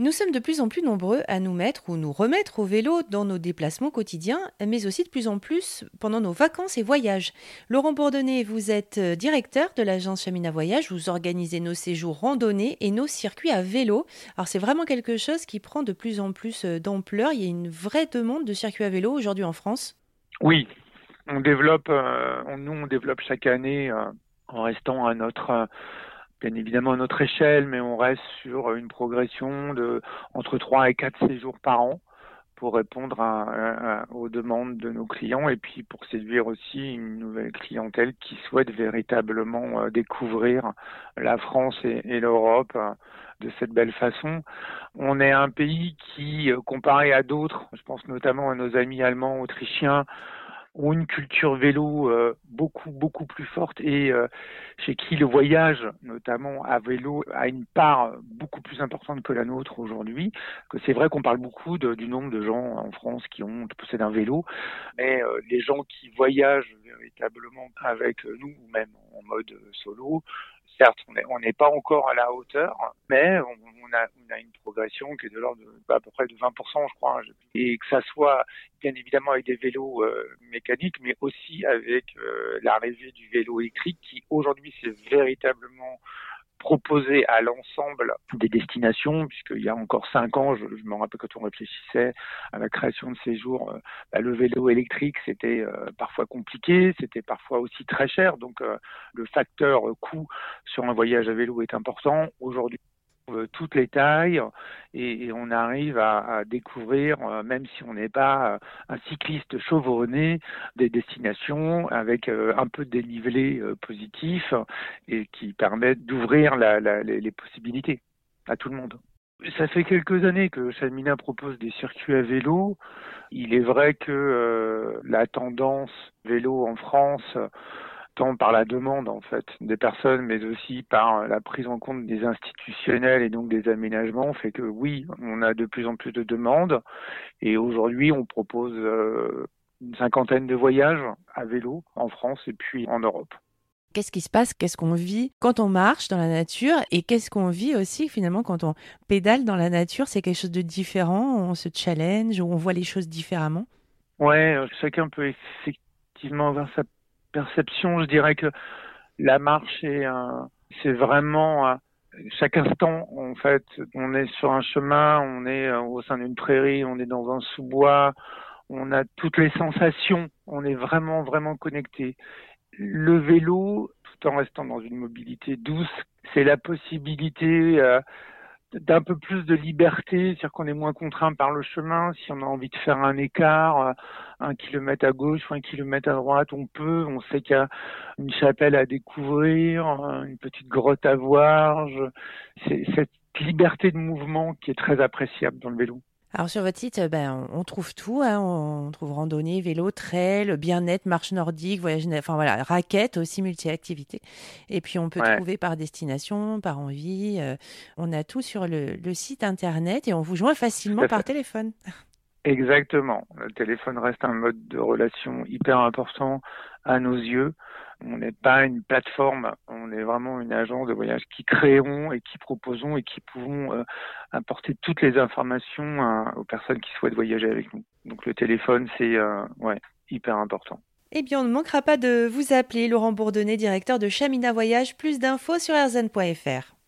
Nous sommes de plus en plus nombreux à nous mettre ou nous remettre au vélo dans nos déplacements quotidiens, mais aussi de plus en plus pendant nos vacances et voyages. Laurent Bourdonnet, vous êtes euh, directeur de l'agence Chamina Voyage, vous organisez nos séjours randonnées et nos circuits à vélo. Alors c'est vraiment quelque chose qui prend de plus en plus euh, d'ampleur. Il y a une vraie demande de circuits à vélo aujourd'hui en France. Oui, on développe, euh, nous on développe chaque année en restant à notre bien évidemment à notre échelle, mais on reste sur une progression de entre 3 et 4 séjours par an pour répondre aux demandes de nos clients et puis pour séduire aussi une nouvelle clientèle qui souhaite véritablement euh, découvrir la France et, l'Europe euh, de cette belle façon. On est un pays qui, euh, comparé à d'autres, je pense notamment à nos amis allemands, autrichiens, ont une culture vélo euh, beaucoup beaucoup plus forte et euh, chez qui le voyage, notamment à vélo, a une part beaucoup plus importante que la nôtre aujourd'hui. Que c'est vrai qu'on parle beaucoup du nombre de gens en France qui ont possèdent un vélo, mais euh, les gens qui voyagent véritablement avec nous ou même en mode solo certes, on n'est pas encore à la hauteur, mais on, a, qui est de l'ordre bah, à peu près de 20%, je crois. Hein, et que ça soit bien évidemment avec des vélos euh, mécaniques, mais aussi avec euh, l'arrivée du vélo électrique qui aujourd'hui c'est véritablement proposé à l'ensemble des destinations, puisqu'il y a encore cinq ans, je, me rappelle quand on réfléchissait à la création de ces jours, euh, bah, le vélo électrique, c'était euh, parfois compliqué, c'était parfois aussi très cher, donc le facteur coût sur un voyage à vélo est important. Aujourd'hui, toutes les tailles et, on arrive à, découvrir, euh, même si on n'est pas euh, un cycliste chevronné, des destinations avec un peu de dénivelé positif et qui permettent d'ouvrir les, possibilités à tout le monde. Ça fait quelques années que Chalmina propose des circuits à vélo. Il est vrai que la tendance vélo en France tant par la demande en fait des personnes, mais aussi par la prise en compte des institutionnels et donc des aménagements, fait que oui, on a de plus en plus de demandes. Et aujourd'hui on propose euh, une cinquantaine de voyages à vélo en France et puis en Europe. Qu'est-ce qui se passe? Qu'est-ce qu'on vit quand on marche dans la nature? Et qu'est-ce qu'on vit aussi finalement quand on pédale dans la nature? C'est quelque chose de différent? On se challenge on voit les choses différemment? Ouais, chacun peut effectivement avoir sa perception, je dirais que la marche est c'est vraiment chaque instant en fait, on est sur un chemin, on est euh, au sein d'une prairie, on est dans un sous-bois, on a toutes les sensations, on est vraiment vraiment connecté. Le vélo, tout en restant dans une mobilité douce, c'est la possibilité euh, d'un peu plus de liberté, c'est-à-dire qu'on est moins contraint par le chemin. Si on a envie de faire un écart, euh, un kilomètre à gauche ou un kilomètre à droite, on peut. On sait qu'il y a une chapelle à découvrir, une petite grotte à voir. C'est cette liberté de mouvement qui est très appréciable dans le vélo. Alors sur votre site, ben, on, trouve tout. Hein. On trouve randonnée, vélo, trail, bien-être, marche nordique, voyage, enfin voilà, raquette aussi, multi-activité. Et puis on peut trouver par destination, par envie. Euh, on a tout sur le, le, site internet et on vous joint facilement par téléphone. Exactement. Le téléphone reste un mode de relation hyper important à nos yeux. On n'est pas une plateforme, on est vraiment une agence de voyage qui créons et qui proposons et qui pouvons euh, apporter toutes les informations aux personnes qui souhaitent voyager avec nous. Donc le téléphone, c'est euh, ouais, hyper important. Eh bien, on ne manquera pas de vous appeler, Laurent Bourdonnet, directeur de Chamina Voyage. Plus d'infos sur rzn.fr.